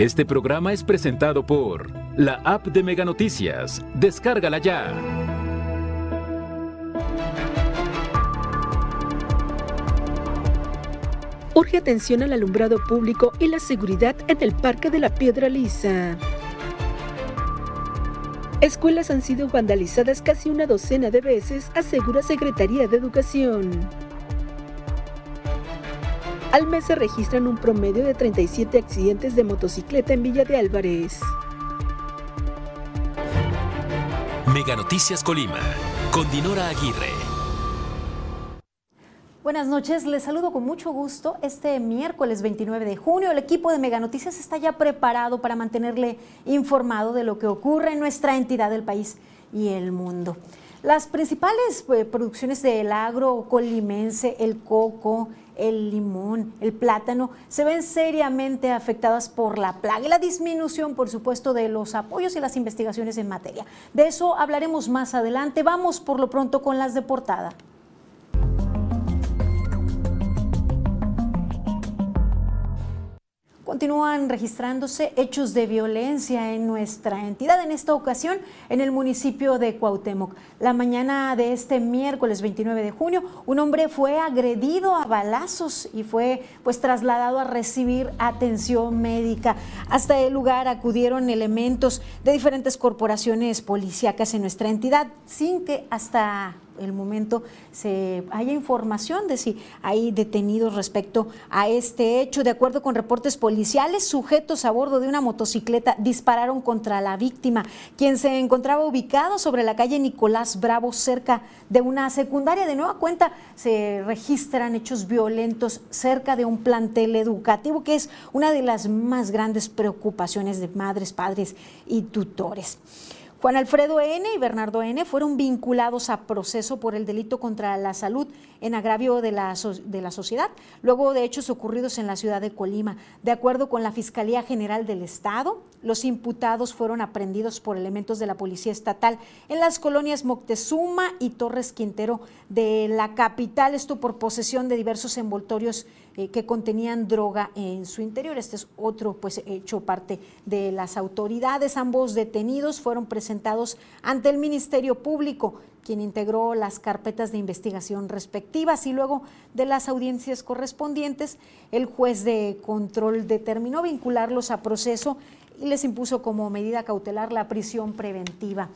Este programa es presentado por la app de Mega Noticias. Descárgala ya. Urge atención al alumbrado público y la seguridad en el Parque de la Piedra Lisa. Escuelas han sido vandalizadas casi una docena de veces, asegura Secretaría de Educación. Al mes se registran un promedio de 37 accidentes de motocicleta en Villa de Álvarez. Mega Noticias Colima, con Dinora Aguirre. Buenas noches, les saludo con mucho gusto. Este miércoles 29 de junio, el equipo de Mega Noticias está ya preparado para mantenerle informado de lo que ocurre en nuestra entidad del país y el mundo. Las principales eh, producciones del agro colimense, el coco, el limón, el plátano, se ven seriamente afectadas por la plaga y la disminución, por supuesto, de los apoyos y las investigaciones en materia. De eso hablaremos más adelante. Vamos por lo pronto con las de portada. Continúan registrándose hechos de violencia en nuestra entidad, en esta ocasión en el municipio de Cuauhtémoc. La mañana de este miércoles 29 de junio, un hombre fue agredido a balazos y fue pues trasladado a recibir atención médica. Hasta el lugar acudieron elementos de diferentes corporaciones policíacas en nuestra entidad, sin que hasta el momento se haya información de si hay detenidos respecto a este hecho. De acuerdo con reportes policiales, sujetos a bordo de una motocicleta dispararon contra la víctima, quien se encontraba ubicado sobre la calle Nicolás Bravo, cerca de una secundaria. De nueva cuenta, se registran hechos violentos cerca de un plantel educativo, que es una de las más grandes preocupaciones de madres, padres y tutores. Juan Alfredo N. y Bernardo N. fueron vinculados a proceso por el delito contra la salud en agravio de la, de la sociedad, luego de hechos ocurridos en la ciudad de Colima. De acuerdo con la Fiscalía General del Estado, los imputados fueron aprendidos por elementos de la Policía Estatal en las colonias Moctezuma y Torres Quintero de la capital, esto por posesión de diversos envoltorios eh, que contenían droga en su interior. Este es otro pues hecho parte de las autoridades. Ambos detenidos fueron presentados ante el Ministerio Público, quien integró las carpetas de investigación respectivas y luego de las audiencias correspondientes, el juez de control determinó vincularlos a proceso y les impuso como medida cautelar la prisión preventiva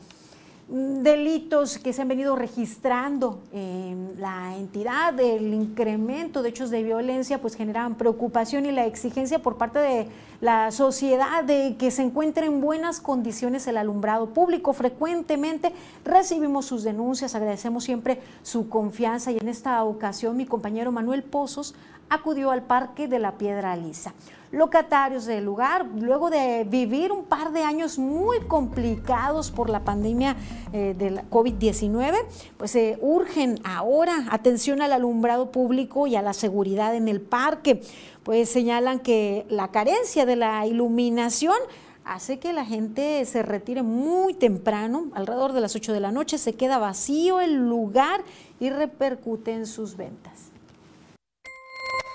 delitos que se han venido registrando en la entidad, el incremento de hechos de violencia, pues generan preocupación y la exigencia por parte de la sociedad de que se encuentre en buenas condiciones el alumbrado público. Frecuentemente recibimos sus denuncias, agradecemos siempre su confianza y en esta ocasión mi compañero Manuel Pozos acudió al Parque de la Piedra Lisa locatarios del lugar, luego de vivir un par de años muy complicados por la pandemia eh, de la COVID-19, pues se eh, urgen ahora atención al alumbrado público y a la seguridad en el parque. Pues señalan que la carencia de la iluminación hace que la gente se retire muy temprano, alrededor de las 8 de la noche, se queda vacío el lugar y repercute en sus ventas.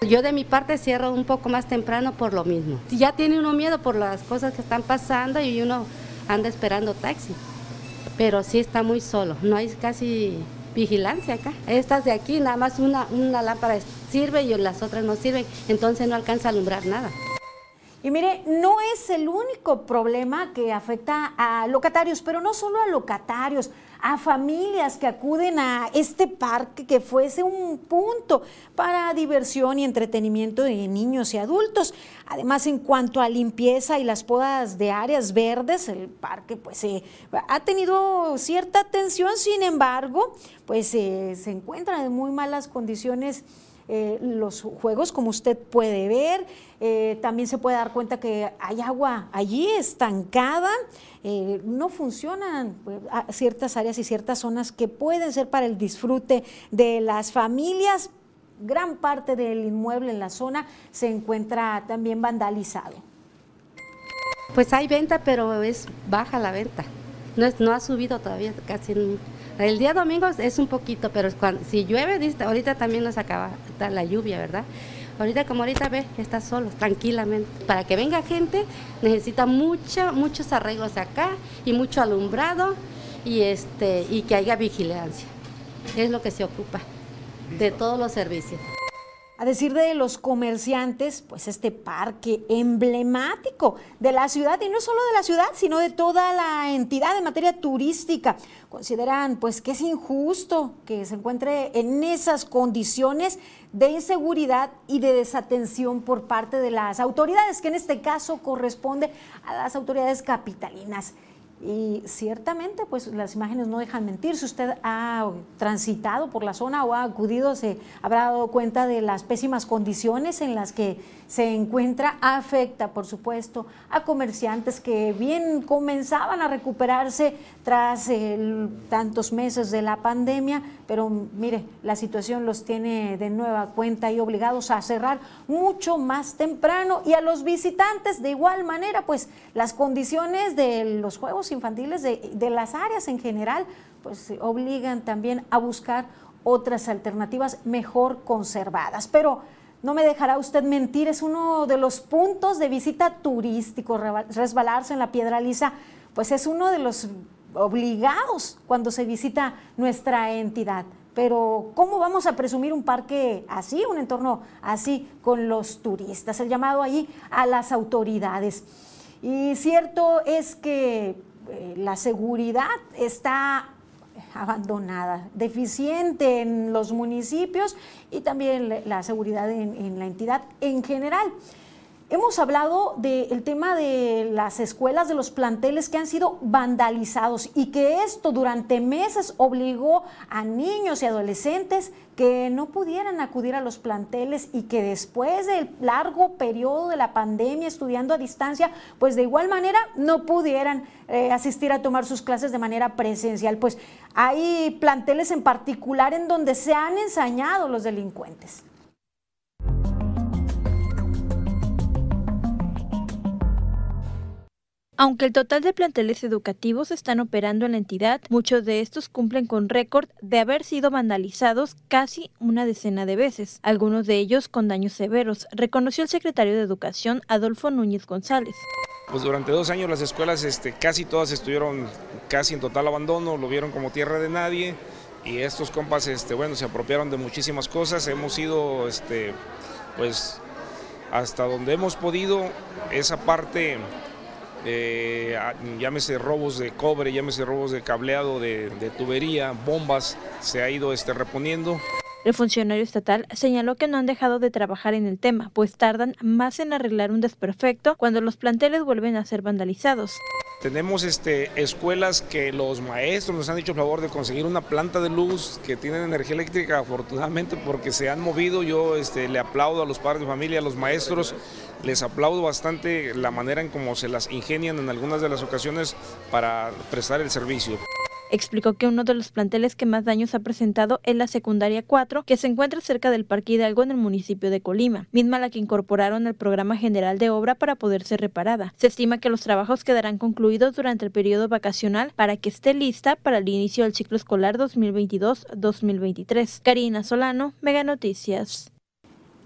Yo de mi parte cierro un poco más temprano por lo mismo. Ya tiene uno miedo por las cosas que están pasando y uno anda esperando taxi. Pero sí está muy solo, no hay casi vigilancia acá. Estas de aquí, nada más una, una lámpara sirve y las otras no sirven, entonces no alcanza a alumbrar nada. Y mire, no es el único problema que afecta a locatarios, pero no solo a locatarios, a familias que acuden a este parque que fuese un punto para diversión y entretenimiento de niños y adultos. Además, en cuanto a limpieza y las podas de áreas verdes, el parque pues eh, ha tenido cierta atención, sin embargo, pues eh, se encuentra en muy malas condiciones eh, los juegos, como usted puede ver. Eh, también se puede dar cuenta que hay agua allí estancada. Eh, no funcionan pues, ciertas áreas y ciertas zonas que pueden ser para el disfrute de las familias. Gran parte del inmueble en la zona se encuentra también vandalizado. Pues hay venta, pero es baja la venta. No, no ha subido todavía casi el día domingo es un poquito, pero cuando, si llueve, ahorita también nos acaba la lluvia, ¿verdad? Ahorita como ahorita ve, está solo, tranquilamente. Para que venga gente necesita mucho, muchos arreglos acá y mucho alumbrado y, este, y que haya vigilancia. Es lo que se ocupa de todos los servicios. A decir de los comerciantes, pues este parque emblemático de la ciudad, y no solo de la ciudad, sino de toda la entidad en materia turística, consideran pues que es injusto que se encuentre en esas condiciones de inseguridad y de desatención por parte de las autoridades, que en este caso corresponde a las autoridades capitalinas. Y ciertamente, pues las imágenes no dejan mentir. Si usted ha transitado por la zona o ha acudido, se habrá dado cuenta de las pésimas condiciones en las que se encuentra. Afecta, por supuesto, a comerciantes que bien comenzaban a recuperarse tras tantos meses de la pandemia, pero mire, la situación los tiene de nueva cuenta y obligados a cerrar mucho más temprano. Y a los visitantes, de igual manera, pues las condiciones de los juegos infantiles, de, de las áreas en general, pues obligan también a buscar otras alternativas mejor conservadas. Pero no me dejará usted mentir, es uno de los puntos de visita turístico, resbalarse en la piedra lisa, pues es uno de los obligados cuando se visita nuestra entidad. Pero ¿cómo vamos a presumir un parque así, un entorno así con los turistas? El llamado ahí a las autoridades. Y cierto es que eh, la seguridad está abandonada, deficiente en los municipios y también la seguridad en, en la entidad en general. Hemos hablado del tema de las escuelas, de los planteles que han sido vandalizados y que esto durante meses obligó a niños y adolescentes que no pudieran acudir a los planteles y que después del largo periodo de la pandemia estudiando a distancia, pues de igual manera no pudieran eh, asistir a tomar sus clases de manera presencial. Pues hay planteles en particular en donde se han ensañado los delincuentes. Aunque el total de planteles educativos están operando en la entidad, muchos de estos cumplen con récord de haber sido vandalizados casi una decena de veces, algunos de ellos con daños severos, reconoció el secretario de Educación Adolfo Núñez González. Pues durante dos años las escuelas este, casi todas estuvieron casi en total abandono, lo vieron como tierra de nadie y estos compas este, bueno, se apropiaron de muchísimas cosas, hemos ido este, pues hasta donde hemos podido, esa parte eh, llámese robos de cobre, llámese robos de cableado, de, tubería, bombas, se ha ido este, reponiendo. El funcionario estatal señaló que no han dejado de trabajar en el tema, pues tardan más en arreglar un desperfecto cuando los planteles vuelven a ser vandalizados. Tenemos este, escuelas que los maestros nos han dicho el favor de conseguir una planta de luz que tienen energía eléctrica, afortunadamente porque se han movido. Yo este, le aplaudo a los padres de familia, a los maestros, les aplaudo bastante la manera en cómo se las ingenian en algunas de las ocasiones para prestar el servicio. Explicó que uno de los planteles que más daños ha presentado es la secundaria 4, que se encuentra cerca del Parque Hidalgo en el municipio de Colima, misma la que incorporaron al programa general de obra para poder ser reparada. Se estima que los trabajos quedarán concluidos durante el periodo vacacional para que esté lista para el inicio del ciclo escolar 2022-2023. Karina Solano, Mega Noticias.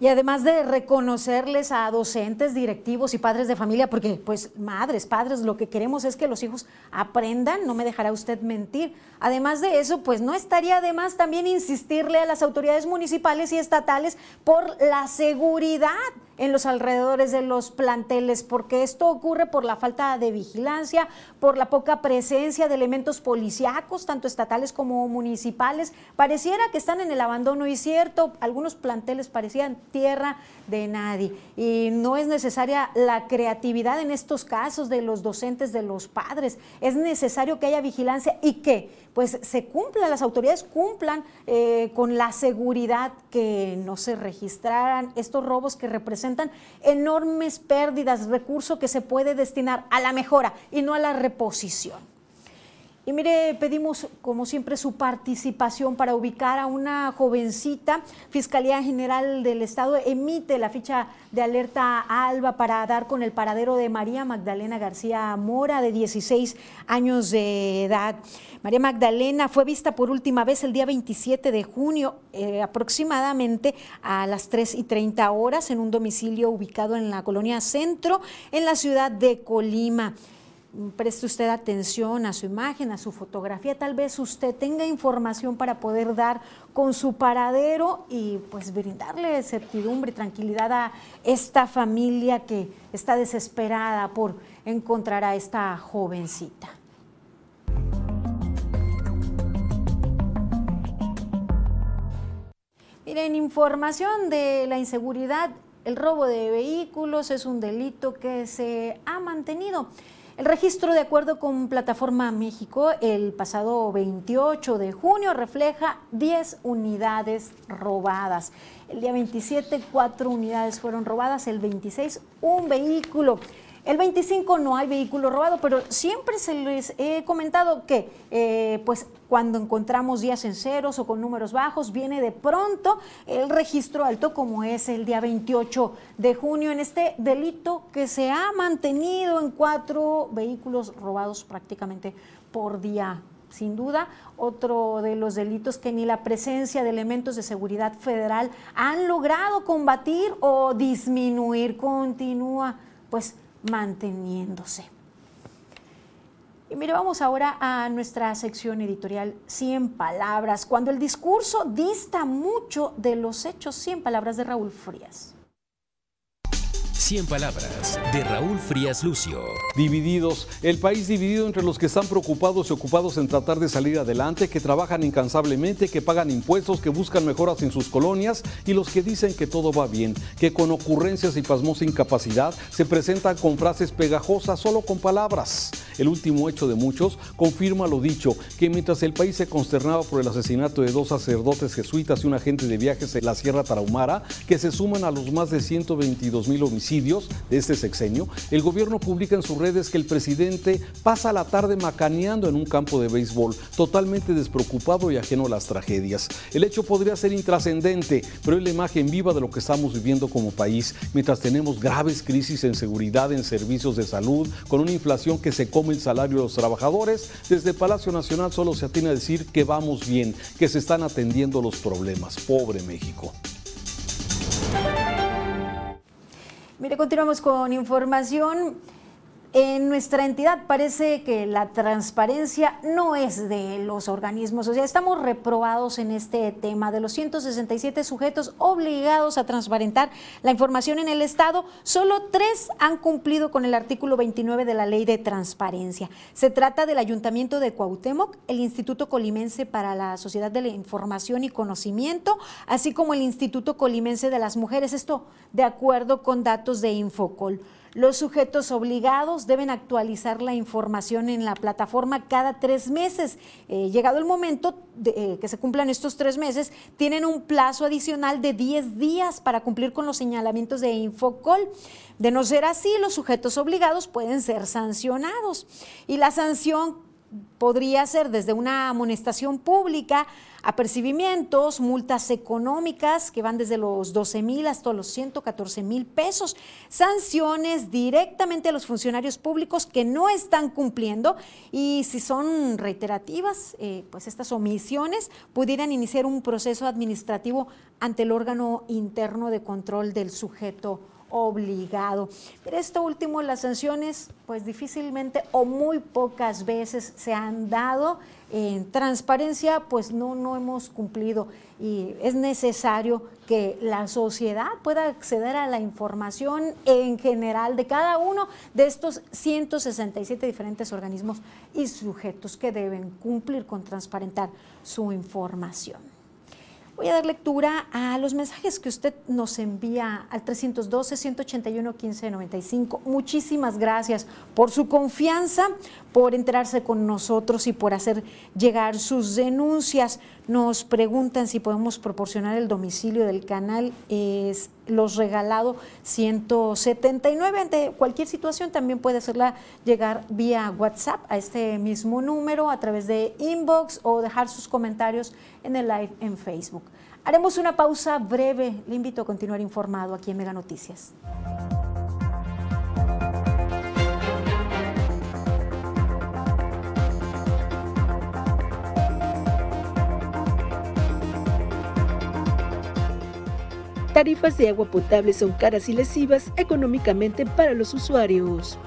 Y además de reconocerles a docentes, directivos y padres de familia, porque pues madres, padres, lo que queremos es que los hijos aprendan, no me dejará usted mentir. Además de eso, pues no estaría de más también insistirle a las autoridades municipales y estatales por la seguridad en los alrededores de los planteles, porque esto ocurre por la falta de vigilancia, por la poca presencia de elementos policíacos, tanto estatales como municipales. Pareciera que están en el abandono y cierto, algunos planteles parecían tierra de nadie. Y no es necesaria la creatividad en estos casos de los docentes, de los padres. Es necesario que haya vigilancia y que pues se cumplan, las autoridades cumplan eh, con la seguridad que no se registraran estos robos que representan enormes pérdidas, recurso que se puede destinar a la mejora y no a la reposición. Y mire, pedimos como siempre su participación para ubicar a una jovencita. Fiscalía General del Estado emite la ficha de alerta ALBA para dar con el paradero de María Magdalena García Mora, de 16 años de edad. María Magdalena fue vista por última vez el día 27 de junio, eh, aproximadamente a las 3 y 30 horas, en un domicilio ubicado en la colonia Centro, en la ciudad de Colima preste usted atención a su imagen, a su fotografía, tal vez usted tenga información para poder dar con su paradero y pues brindarle certidumbre y tranquilidad a esta familia que está desesperada por encontrar a esta jovencita. Miren, información de la inseguridad, el robo de vehículos es un delito que se ha mantenido. El registro, de acuerdo con Plataforma México, el pasado 28 de junio refleja 10 unidades robadas. El día 27, 4 unidades fueron robadas, el 26, un vehículo. El 25 no hay vehículo robado, pero siempre se les he comentado que eh, pues cuando encontramos días en ceros o con números bajos, viene de pronto el registro alto como es el día 28 de junio en este delito que se ha mantenido en cuatro vehículos robados prácticamente por día sin duda, otro de los delitos que ni la presencia de elementos de seguridad federal han logrado combatir o disminuir. Continúa, pues, manteniéndose. Y mire, vamos ahora a nuestra sección editorial 100 palabras, cuando el discurso dista mucho de los hechos, 100 palabras de Raúl Frías. 100 palabras de Raúl Frías Lucio. Divididos, el país dividido entre los que están preocupados y ocupados en tratar de salir adelante, que trabajan incansablemente, que pagan impuestos, que buscan mejoras en sus colonias y los que dicen que todo va bien, que con ocurrencias y pasmosa incapacidad se presentan con frases pegajosas solo con palabras. El último hecho de muchos confirma lo dicho, que mientras el país se consternaba por el asesinato de dos sacerdotes jesuitas y un agente de viajes en la Sierra Tarahumara, que se suman a los más de 122 mil homicidios, de este sexenio, el gobierno publica en sus redes que el presidente pasa la tarde macaneando en un campo de béisbol, totalmente despreocupado y ajeno a las tragedias. El hecho podría ser intrascendente, pero es la imagen viva de lo que estamos viviendo como país, mientras tenemos graves crisis en seguridad, en servicios de salud, con una inflación que se come el salario de los trabajadores. Desde Palacio Nacional solo se atiene a decir que vamos bien, que se están atendiendo los problemas. Pobre México. Mire, continuamos con información. En nuestra entidad parece que la transparencia no es de los organismos, o sea, estamos reprobados en este tema. De los 167 sujetos obligados a transparentar la información en el Estado, solo tres han cumplido con el artículo 29 de la Ley de Transparencia. Se trata del Ayuntamiento de Cuauhtémoc, el Instituto Colimense para la Sociedad de la Información y Conocimiento, así como el Instituto Colimense de las Mujeres, esto de acuerdo con datos de Infocol. Los sujetos obligados deben actualizar la información en la plataforma cada tres meses. Eh, llegado el momento de eh, que se cumplan estos tres meses, tienen un plazo adicional de 10 días para cumplir con los señalamientos de Infocol. De no ser así, los sujetos obligados pueden ser sancionados. Y la sanción podría ser desde una amonestación pública, apercibimientos, multas económicas que van desde los 12 mil hasta los 114 mil pesos, sanciones directamente a los funcionarios públicos que no están cumpliendo y si son reiterativas, eh, pues estas omisiones pudieran iniciar un proceso administrativo ante el órgano interno de control del sujeto obligado. Pero esto último, las sanciones, pues difícilmente o muy pocas veces se han dado. En transparencia, pues no, no hemos cumplido y es necesario que la sociedad pueda acceder a la información en general de cada uno de estos 167 diferentes organismos y sujetos que deben cumplir con transparentar su información. Voy a dar lectura a los mensajes que usted nos envía al 312-181-1595. Muchísimas gracias por su confianza, por enterarse con nosotros y por hacer llegar sus denuncias. Nos preguntan si podemos proporcionar el domicilio del canal. Es los regalado 179. Ante cualquier situación también puede hacerla llegar vía WhatsApp a este mismo número a través de inbox o dejar sus comentarios en el live en Facebook. Haremos una pausa breve. Le invito a continuar informado aquí en Mega Noticias. Tarifas de agua potable son caras y lesivas económicamente para los usuarios.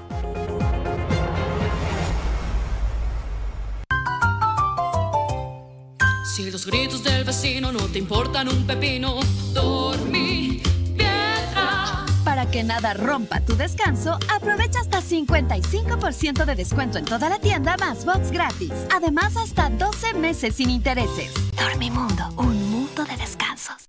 Si los gritos del vecino no te importan un pepino, dormí piedra. Para que nada rompa tu descanso, aprovecha hasta 55% de descuento en toda la tienda más box gratis. Además, hasta 12 meses sin intereses. Dormimundo, un mundo de descansos.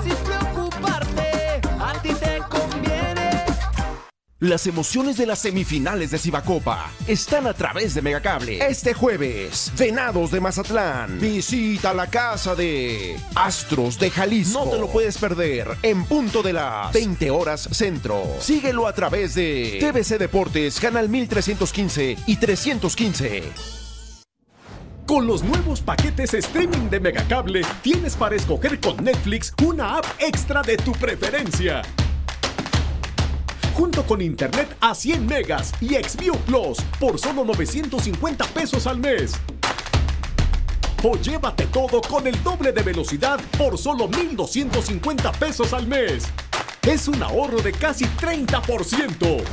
Las emociones de las semifinales de Cibacopa están a través de Megacable. Este jueves, Venados de Mazatlán. Visita la casa de Astros de Jalisco. No te lo puedes perder en punto de las 20 horas centro. Síguelo a través de TVC Deportes, Canal 1315 y 315. Con los nuevos paquetes streaming de Megacable, tienes para escoger con Netflix una app extra de tu preferencia junto con internet a 100 megas y Xview Plus por solo 950 pesos al mes. O llévate todo con el doble de velocidad por solo 1250 pesos al mes. Es un ahorro de casi 30%.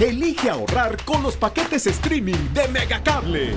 Elige ahorrar con los paquetes streaming de Megacable.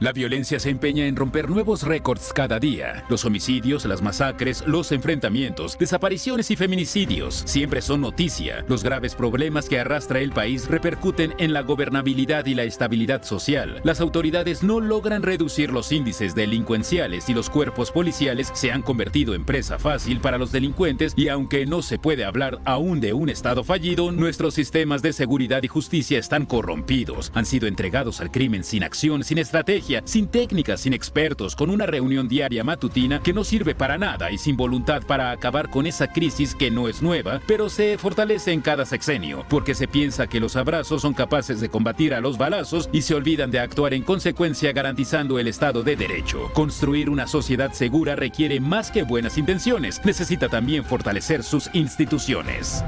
La violencia se empeña en romper nuevos récords cada día. Los homicidios, las masacres, los enfrentamientos, desapariciones y feminicidios siempre son noticia. Los graves problemas que arrastra el país repercuten en la gobernabilidad y la estabilidad social. Las autoridades no logran reducir los índices delincuenciales y los cuerpos policiales se han convertido en presa fácil para los delincuentes y aunque no se puede hablar aún de un Estado fallido, nuestros sistemas de seguridad y justicia están corrompidos. Han sido entregados al crimen sin acción, sin estrategia sin técnicas, sin expertos, con una reunión diaria matutina que no sirve para nada y sin voluntad para acabar con esa crisis que no es nueva, pero se fortalece en cada sexenio, porque se piensa que los abrazos son capaces de combatir a los balazos y se olvidan de actuar en consecuencia garantizando el Estado de Derecho. Construir una sociedad segura requiere más que buenas intenciones, necesita también fortalecer sus instituciones.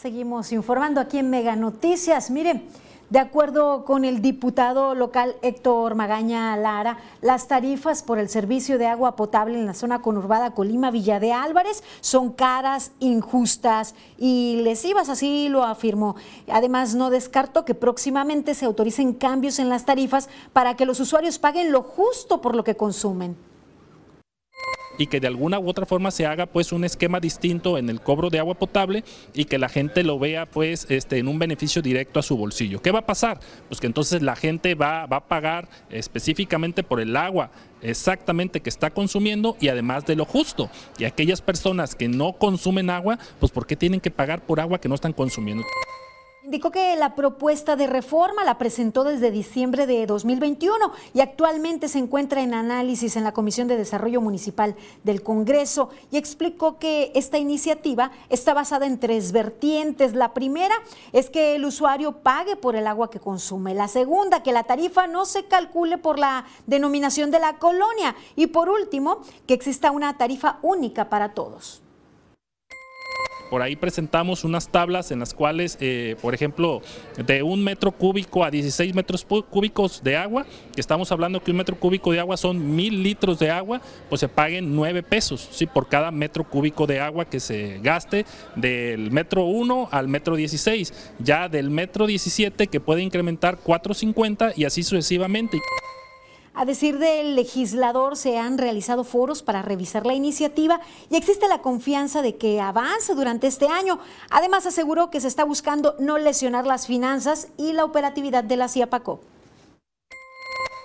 Seguimos informando aquí en Mega Noticias. Mire, de acuerdo con el diputado local Héctor Magaña Lara, las tarifas por el servicio de agua potable en la zona conurbada Colima Villa de Álvarez son caras, injustas y lesivas, así lo afirmó. Además, no descarto que próximamente se autoricen cambios en las tarifas para que los usuarios paguen lo justo por lo que consumen y que de alguna u otra forma se haga pues un esquema distinto en el cobro de agua potable y que la gente lo vea pues este, en un beneficio directo a su bolsillo. ¿Qué va a pasar? Pues que entonces la gente va, va a pagar específicamente por el agua exactamente que está consumiendo y además de lo justo. Y aquellas personas que no consumen agua, pues ¿por qué tienen que pagar por agua que no están consumiendo? Indicó que la propuesta de reforma la presentó desde diciembre de 2021 y actualmente se encuentra en análisis en la Comisión de Desarrollo Municipal del Congreso y explicó que esta iniciativa está basada en tres vertientes. La primera es que el usuario pague por el agua que consume. La segunda, que la tarifa no se calcule por la denominación de la colonia. Y por último, que exista una tarifa única para todos. Por ahí presentamos unas tablas en las cuales, eh, por ejemplo, de un metro cúbico a 16 metros cúbicos de agua, que estamos hablando que un metro cúbico de agua son mil litros de agua, pues se paguen 9 pesos ¿sí? por cada metro cúbico de agua que se gaste del metro 1 al metro 16. Ya del metro 17 que puede incrementar 4.50 y así sucesivamente. A decir del legislador, se han realizado foros para revisar la iniciativa y existe la confianza de que avance durante este año. Además, aseguró que se está buscando no lesionar las finanzas y la operatividad de la CIAPACO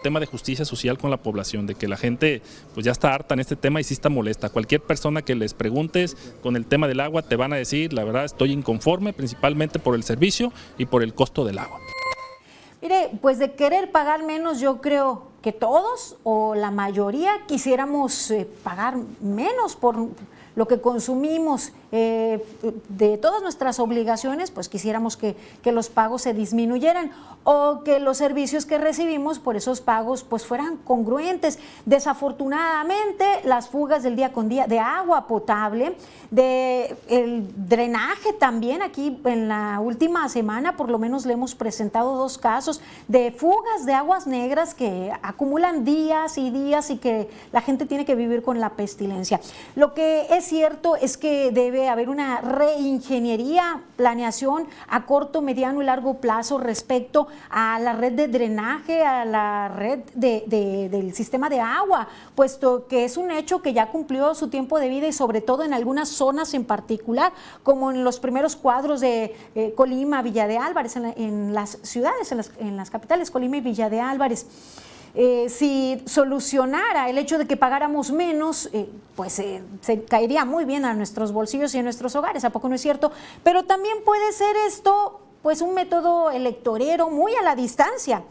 tema de justicia social con la población, de que la gente pues ya está harta en este tema y sí está molesta. Cualquier persona que les preguntes con el tema del agua te van a decir, la verdad estoy inconforme, principalmente por el servicio y por el costo del agua. Mire, pues de querer pagar menos, yo creo que todos o la mayoría quisiéramos eh, pagar menos por lo que consumimos eh, de todas nuestras obligaciones, pues quisiéramos que, que, los pagos se disminuyeran o que los servicios que recibimos por esos pagos pues fueran congruentes. Desafortunadamente, las fugas del día con día de agua potable, de el drenaje también, aquí en la última semana por lo menos le hemos presentado dos casos de fugas de aguas negras que acumulan días y días y que la gente tiene que vivir con la pestilencia. Lo que es cierto es que debe haber una reingeniería, planeación a corto, mediano y largo plazo respecto a la red de drenaje, a la red del sistema de agua, puesto que es un hecho que ya cumplió su tiempo de vida y sobre todo en algunas zonas en particular, como en los primeros cuadros de eh, Colima, Villa de Álvarez, en, las ciudades, en las capitales, Colima y Villa de Álvarez. Eh, si solucionara el hecho de que pagáramos menos, eh, pues eh, se caería muy bien a nuestros bolsillos y a nuestros hogares, ¿a poco no es cierto? Pero también puede ser esto pues un método electorero muy a la distancia.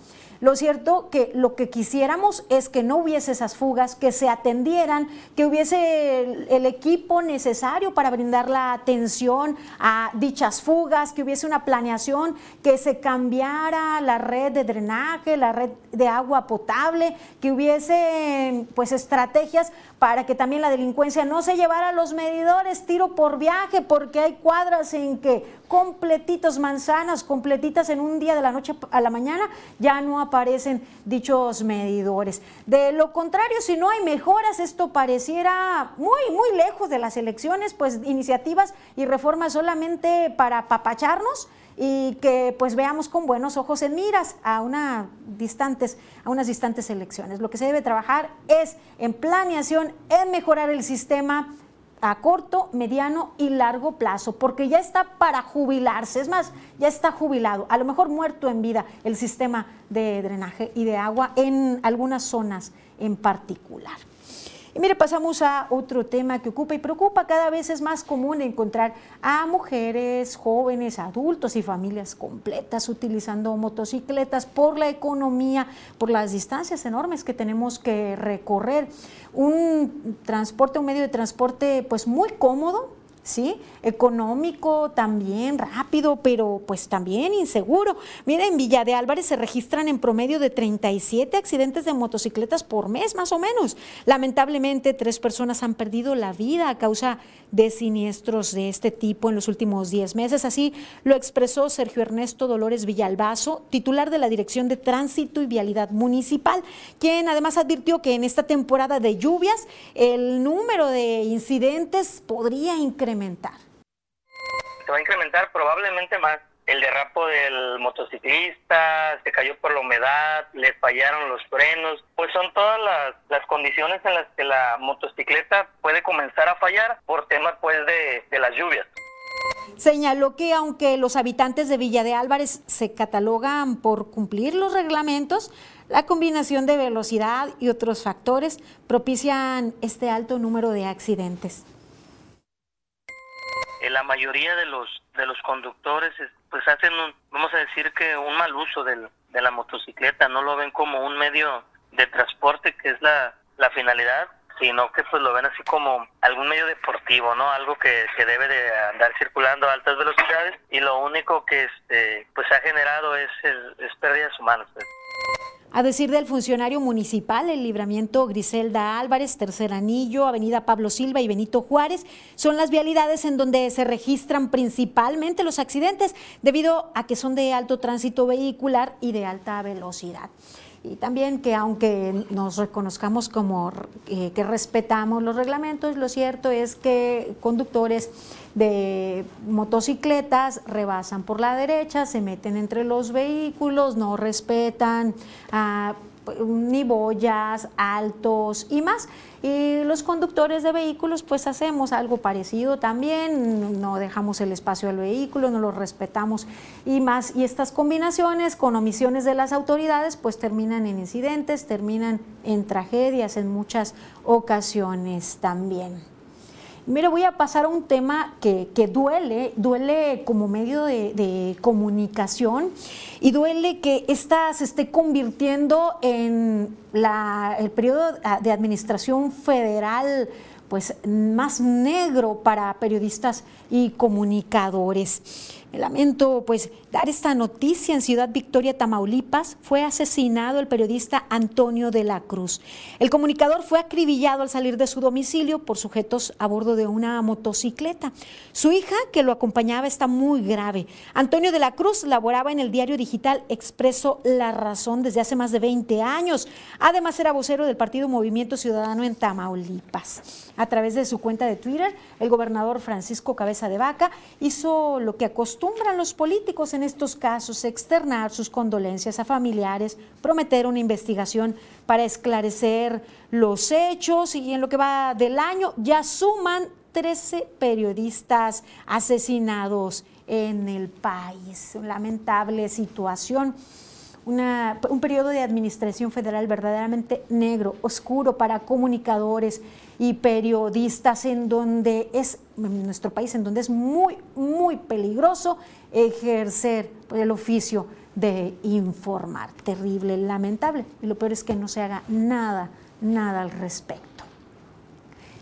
Lo cierto que lo que quisiéramos es que no hubiese esas fugas, que se atendieran, que hubiese el, equipo necesario para brindar la atención a dichas fugas, que hubiese una planeación, que se cambiara la red de drenaje, la red de agua potable, que hubiese pues estrategias para que también la delincuencia no se llevara los medidores tiro por viaje, porque hay cuadras en que completitos manzanas, completitas en un día de la noche a la mañana, ya no aparecen dichos medidores. De lo contrario, si no hay mejoras, esto pareciera muy, muy lejos de las elecciones, pues iniciativas y reformas solamente para papacharnos y que pues veamos con buenos ojos en miras a, distantes, a unas distantes elecciones. Lo que se debe trabajar es en planeación, en mejorar el sistema a corto, mediano y largo plazo, porque ya está para jubilarse, es más, ya está jubilado, a lo mejor muerto en vida el sistema de drenaje y de agua en algunas zonas en particular. Y mire, pasamos a otro tema que ocupa y preocupa. Cada vez es más común encontrar a mujeres, jóvenes, adultos y familias completas utilizando motocicletas por la economía, por las distancias enormes que tenemos que recorrer. Un transporte, un medio de transporte pues muy cómodo, ¿sí? Económico también, rápido, pero pues también inseguro. Miren, en Villa de Álvarez se registran en promedio de 37 accidentes de motocicletas por mes, más o menos. Lamentablemente, tres personas han perdido la vida a causa de siniestros de este tipo en los últimos 10 meses. Así lo expresó Sergio Ernesto Dolores Villalbazo, titular de la Dirección de Tránsito y Vialidad Municipal, quien además advirtió que en esta temporada de lluvias el número de incidentes podría incrementar. Se va a incrementar probablemente más el derrapo del motociclista, se cayó por la humedad, le fallaron los frenos, pues son todas las, condiciones en las que la motocicleta puede comenzar a fallar por tema pues de, de las lluvias. Señaló que aunque los habitantes de Villa de Álvarez se catalogan por cumplir los reglamentos, la combinación de velocidad y otros factores propician este alto número de accidentes. La mayoría de los de los conductores pues hacen, un, vamos a decir que un mal uso del, de la motocicleta, no lo ven como un medio de transporte que es la, la finalidad, sino que pues lo ven así como algún medio deportivo, ¿no? Algo que, que debe de andar circulando a altas velocidades y lo único que este pues ha generado es, es pérdidas humanas. Pues. A decir del funcionario municipal, el libramiento Griselda Álvarez, Tercer Anillo, Avenida Pablo Silva y Benito Juárez son las vialidades en donde se registran principalmente los accidentes debido a que son de alto tránsito vehicular y de alta velocidad y también que aunque nos reconozcamos como eh, que respetamos los reglamentos, lo cierto es que conductores de motocicletas rebasan por la derecha, se meten entre los vehículos, no respetan, ni boyas, altos y más. Y los conductores de vehículos pues hacemos algo parecido también, no dejamos el espacio al vehículo, no lo respetamos y más. Y estas combinaciones con omisiones de las autoridades pues terminan en incidentes, terminan en tragedias en muchas ocasiones también. Mire, voy a pasar a un tema que, duele, duele como medio de, comunicación y duele que esta se esté convirtiendo en el periodo de administración federal pues más negro para periodistas y comunicadores. Lamento pues dar esta noticia en Ciudad Victoria, Tamaulipas. Fue asesinado el periodista Antonio de la Cruz. El comunicador fue acribillado al salir de su domicilio por sujetos a bordo de una motocicleta. Su hija, que lo acompañaba, está muy grave. Antonio de la Cruz laboraba en el diario digital Expreso La Razón desde hace más de 20 años. Además era vocero del partido Movimiento Ciudadano en Tamaulipas. A través de su cuenta de Twitter, el gobernador Francisco Cabeza de Vaca hizo lo que acostumbran los políticos en estos casos, externar sus condolencias a familiares, prometer una investigación para esclarecer los hechos y en lo que va del año ya suman 13 periodistas asesinados en el país. Lamentable situación un periodo de administración federal verdaderamente negro, oscuro para comunicadores y periodistas en donde es, en nuestro país, en donde es muy, muy peligroso ejercer el oficio de informar. Terrible, lamentable. Y lo peor es que no se haga nada, nada al respecto.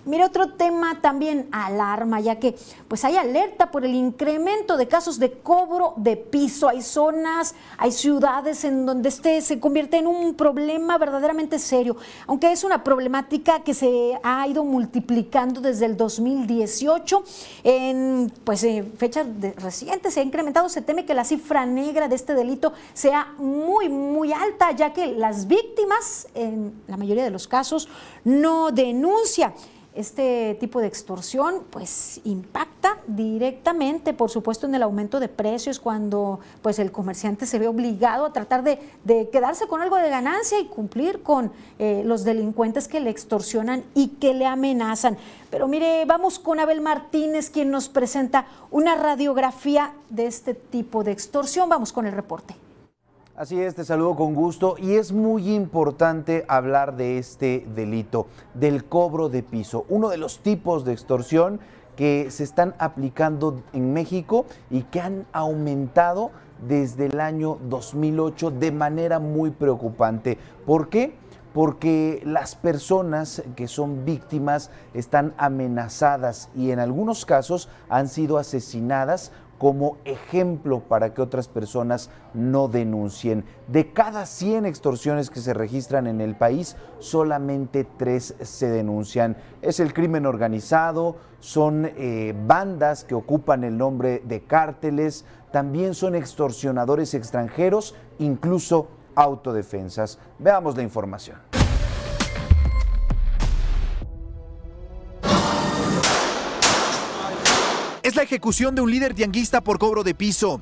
Mira, otro tema también alarma, ya que pues hay alerta por el incremento de casos de cobro de piso. Hay zonas, hay ciudades en donde este se convierte en un problema verdaderamente serio, aunque es una problemática que se ha ido multiplicando desde el 2018. En pues fechas recientes se ha incrementado, se teme que la cifra negra de este delito sea muy, muy alta, ya que las víctimas, en la mayoría de los casos, no denuncian este tipo de extorsión pues impacta directamente, por supuesto, en el aumento de precios cuando pues el comerciante se ve obligado a tratar de, quedarse con algo de ganancia y cumplir con eh, los delincuentes que le extorsionan y que le amenazan. Pero mire, vamos con Abel Martínez, quien nos presenta una radiografía de este tipo de extorsión. Vamos con el reporte. Así es, te saludo con gusto y es muy importante hablar de este delito, del cobro de piso, uno de los tipos de extorsión que se están aplicando en México y que han aumentado desde el año 2008 de manera muy preocupante. ¿Por qué? Porque las personas que son víctimas están amenazadas y en algunos casos han sido asesinadas como ejemplo para que otras personas no denuncien. De cada 100 extorsiones que se registran en el país, solamente 3 se denuncian. Es el crimen organizado, son eh, bandas que ocupan el nombre de cárteles, también son extorsionadores extranjeros, incluso autodefensas. Veamos la información. Es la ejecución de un líder tianguista por cobro de piso.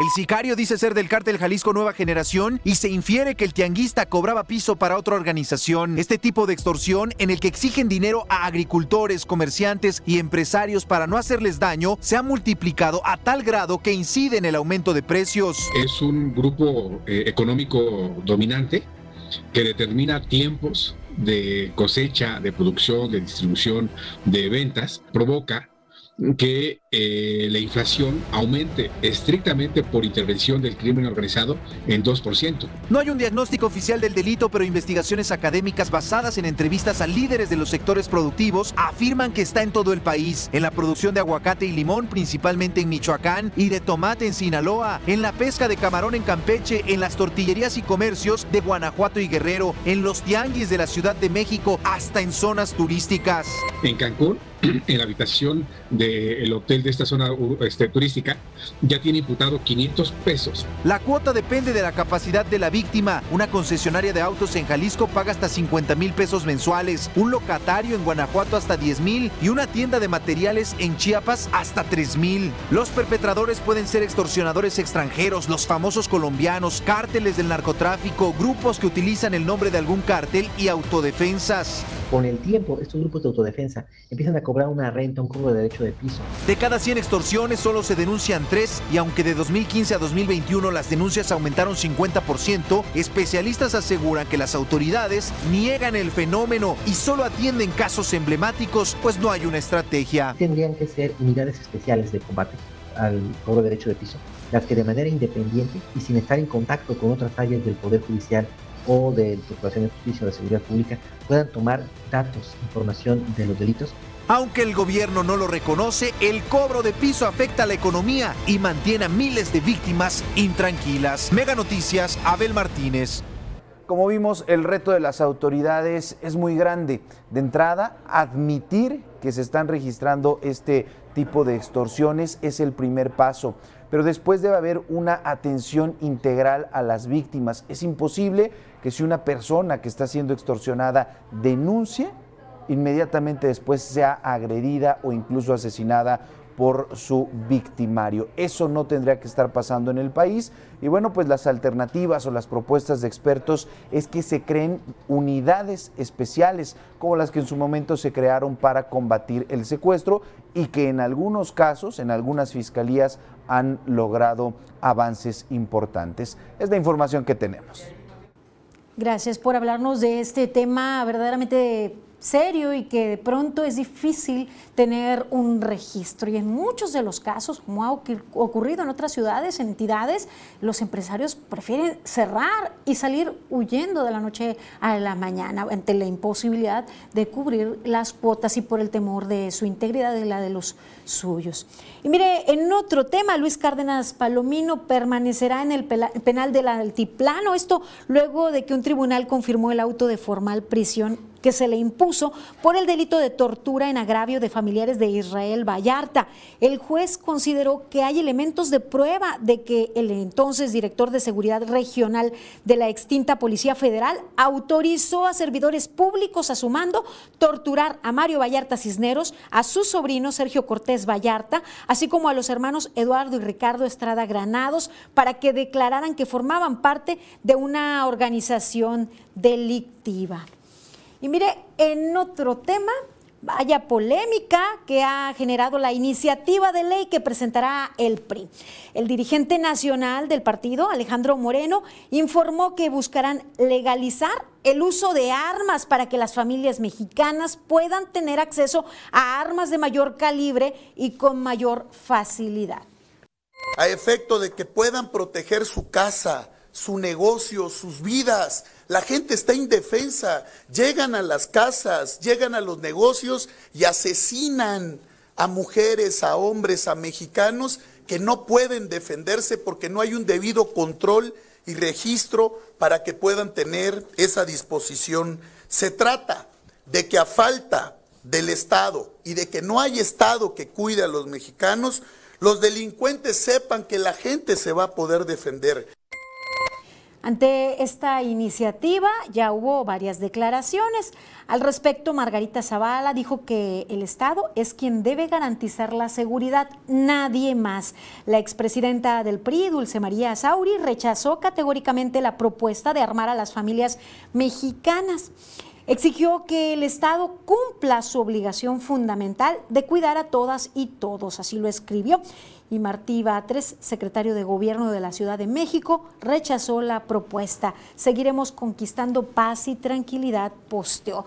El sicario dice ser del cártel Jalisco Nueva Generación y se infiere que el tianguista cobraba piso para otra organización. Este tipo de extorsión en el que exigen dinero a agricultores, comerciantes y empresarios para no hacerles daño se ha multiplicado a tal grado que incide en el aumento de precios. Es un grupo eh, económico dominante que determina tiempos de cosecha, de producción, de distribución, de ventas, provoca que eh, la inflación aumente estrictamente por intervención del crimen organizado en 2%. No hay un diagnóstico oficial del delito, pero investigaciones académicas basadas en entrevistas a líderes de los sectores productivos afirman que está en todo el país, en la producción de aguacate y limón, principalmente en Michoacán, y de tomate en Sinaloa, en la pesca de camarón en Campeche, en las tortillerías y comercios de Guanajuato y Guerrero, en los tianguis de la Ciudad de México, hasta en zonas turísticas. En Cancún, en la habitación del hotel de esta zona este, turística ya tiene imputado 500 pesos. La cuota depende de la capacidad de la víctima. Una concesionaria de autos en Jalisco paga hasta 50 mil pesos mensuales, un locatario en Guanajuato hasta 10 mil y una tienda de materiales en Chiapas hasta 3 mil. Los perpetradores pueden ser extorsionadores extranjeros, los famosos colombianos, cárteles del narcotráfico, grupos que utilizan el nombre de algún cártel y autodefensas. Con el tiempo, estos grupos de autodefensa empiezan a cobrar una renta, un cobro de derecho de piso. De cada 100 extorsiones solo se denuncian 3 y aunque de 2015 a 2021 las denuncias aumentaron 50%, especialistas aseguran que las autoridades niegan el fenómeno y solo atienden casos emblemáticos, pues no hay una estrategia. Tendrían que ser unidades especiales de combate al cobro de derecho de piso, las que de manera independiente y sin estar en contacto con otras áreas del Poder Judicial o de Procuración de Justicia o de Seguridad Pública puedan tomar datos, información de los delitos. Aunque el gobierno no lo reconoce, el cobro de piso afecta a la economía y mantiene a miles de víctimas intranquilas. Mega Noticias, Abel Martínez. Como vimos, el reto de las autoridades es muy grande. De entrada, admitir que se están registrando este tipo de extorsiones es el primer paso pero después debe haber una atención integral a las víctimas. Es imposible que si una persona que está siendo extorsionada denuncie, inmediatamente después sea agredida o incluso asesinada por su victimario. Eso no tendría que estar pasando en el país. Y bueno, pues las alternativas o las propuestas de expertos es que se creen unidades especiales, como las que en su momento se crearon para combatir el secuestro y que en algunos casos, en algunas fiscalías, han logrado avances importantes. Es la información que tenemos. Gracias por hablarnos de este tema verdaderamente serio y que de pronto es difícil tener un registro. Y en muchos de los casos, como ha ocurrido en otras ciudades, entidades, los empresarios prefieren cerrar y salir huyendo de la noche a la mañana ante la imposibilidad de cubrir las cuotas y por el temor de su integridad y la de los suyos. Y mire, en otro tema, Luis Cárdenas Palomino permanecerá en el penal del altiplano, esto luego de que un tribunal confirmó el auto de formal prisión que se le impuso por el delito de tortura en agravio de familiares de Israel Vallarta. El juez consideró que hay elementos de prueba de que el entonces director de seguridad regional de la extinta Policía Federal autorizó a servidores públicos a su mando torturar a Mario Vallarta Cisneros, a su sobrino Sergio Cortés Vallarta, así como a los hermanos Eduardo y Ricardo Estrada Granados, para que declararan que formaban parte de una organización delictiva. Y mire, en otro tema, vaya polémica que ha generado la iniciativa de ley que presentará el PRI. El dirigente nacional del partido, Alejandro Moreno, informó que buscarán legalizar el uso de armas para que las familias mexicanas puedan tener acceso a armas de mayor calibre y con mayor facilidad. A efecto de que puedan proteger su casa, su negocio, sus vidas la gente está indefensa, llegan a las casas, llegan a los negocios y asesinan a mujeres, a hombres, a mexicanos que no pueden defenderse porque no hay un debido control y registro para que puedan tener esa disposición. Se trata de que a falta del Estado y de que no hay Estado que cuide a los mexicanos, los delincuentes sepan que la gente se va a poder defender. Ante esta iniciativa ya hubo varias declaraciones. Al respecto, Margarita Zavala dijo que el Estado es quien debe garantizar la seguridad, nadie más. La expresidenta del PRI, Dulce María Sauri, rechazó categóricamente la propuesta de armar a las familias mexicanas. Exigió que el Estado cumpla su obligación fundamental de cuidar a todas y todos, así lo escribió y Martí Batres, secretario de Gobierno de la Ciudad de México, rechazó la propuesta. Seguiremos conquistando paz y tranquilidad, posteó.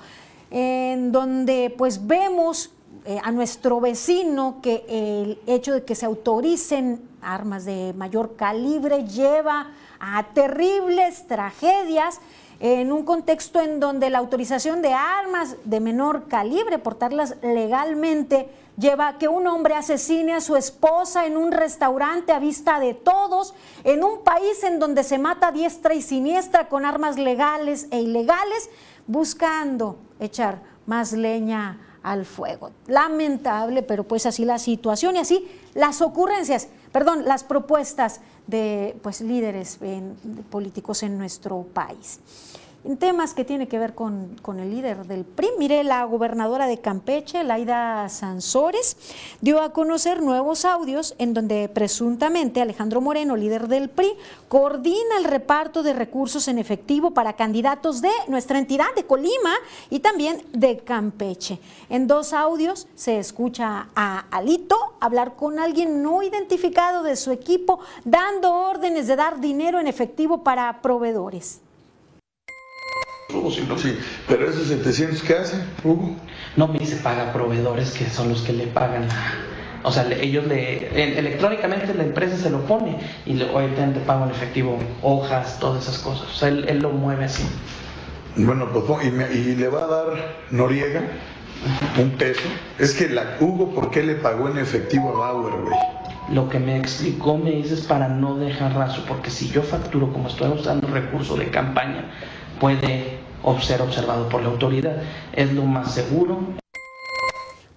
En donde pues vemos eh, a nuestro vecino que el hecho de que se autoricen armas de mayor calibre lleva a terribles tragedias en un contexto en donde la autorización de armas de menor calibre, portarlas legalmente, lleva a que un hombre asesine a su esposa en un restaurante a vista de todos, en un país en donde se mata diestra y siniestra con armas legales e ilegales, buscando echar más leña al fuego. Lamentable, pero pues así la situación y así las ocurrencias, perdón, las propuestas de pues líderes políticos en nuestro país en temas que tiene que ver con, el líder del PRI. Mire, la gobernadora de Campeche, Laida Sansores, dio a conocer nuevos audios en donde presuntamente Alejandro Moreno, líder del PRI, coordina el reparto de recursos en efectivo para candidatos de nuestra entidad de Colima y también de Campeche. En dos audios se escucha a Alito hablar con alguien no identificado de su equipo, dando órdenes de dar dinero en efectivo para proveedores. Sí, pero esos 700 ¿qué hacen, Hugo? No, me se paga proveedores que son los que le pagan. O sea, ellos le. electrónicamente la empresa se lo pone y le, obviamente pago en efectivo hojas, todas esas cosas. O sea, él, lo mueve así. Bueno, pues y, le va a dar Noriega un peso. Es que la Hugo, ¿por qué le pagó en efectivo a Bauer, güey? Lo que me explicó me dices para no dejar raso, porque si yo facturo como estoy usando recurso de campaña, puede ser observado por la autoridad. Es lo más seguro.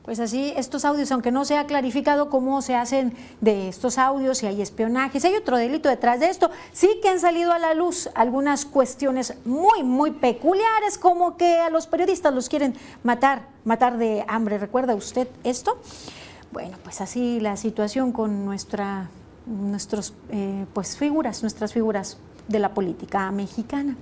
Pues así, estos audios, aunque no se ha clarificado cómo se hacen de estos audios, si hay espionaje, si hay otro delito detrás de esto, sí que han salido a la luz algunas cuestiones muy, muy peculiares, como que a los periodistas los quieren matar, matar de hambre. ¿Recuerda usted esto? Bueno, pues así la situación con nuestra, nuestros, eh, pues figuras, nuestras figuras de la política mexicana.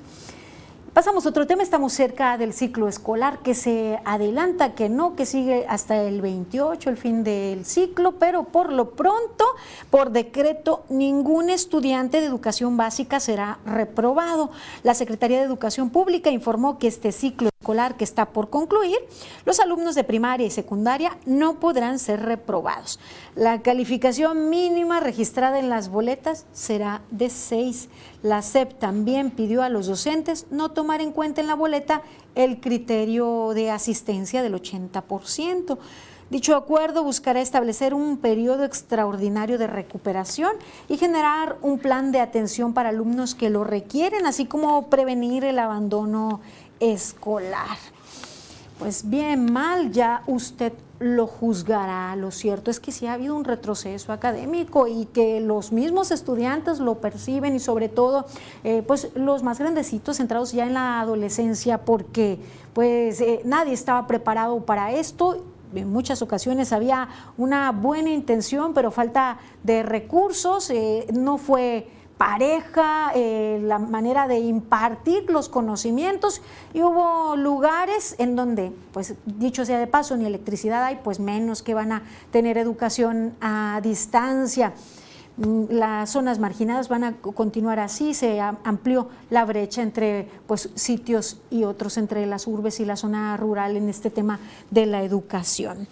Pasamos a otro tema, estamos cerca del ciclo escolar que se adelanta, que no, que sigue hasta el 28, el fin del ciclo, pero por lo pronto, por decreto, ningún estudiante de educación básica será reprobado. La Secretaría de Educación Pública informó que este ciclo escolar que está por concluir, los alumnos de primaria y secundaria no podrán ser reprobados. La calificación mínima registrada en las boletas será de 6. La SEP también pidió a los docentes no tomar en cuenta en la boleta el criterio de asistencia del 80%. Dicho acuerdo buscará establecer un periodo extraordinario de recuperación y generar un plan de atención para alumnos que lo requieren, así como prevenir el abandono escolar. Pues bien, mal, ya usted lo juzgará. Lo cierto es que sí ha habido un retroceso académico y que los mismos estudiantes lo perciben y sobre todo eh, pues los más grandecitos centrados ya en la adolescencia porque pues eh, nadie estaba preparado para esto en muchas ocasiones había una buena intención, pero falta de recursos, eh, no fue pareja, eh, la manera de impartir los conocimientos y hubo lugares en donde, pues dicho sea de paso, ni electricidad hay, pues menos que van a tener educación a distancia. Mm, las zonas marginadas van a continuar así, se amplió la brecha entre pues, sitios y otros, entre las urbes y la zona rural en este tema de la educación.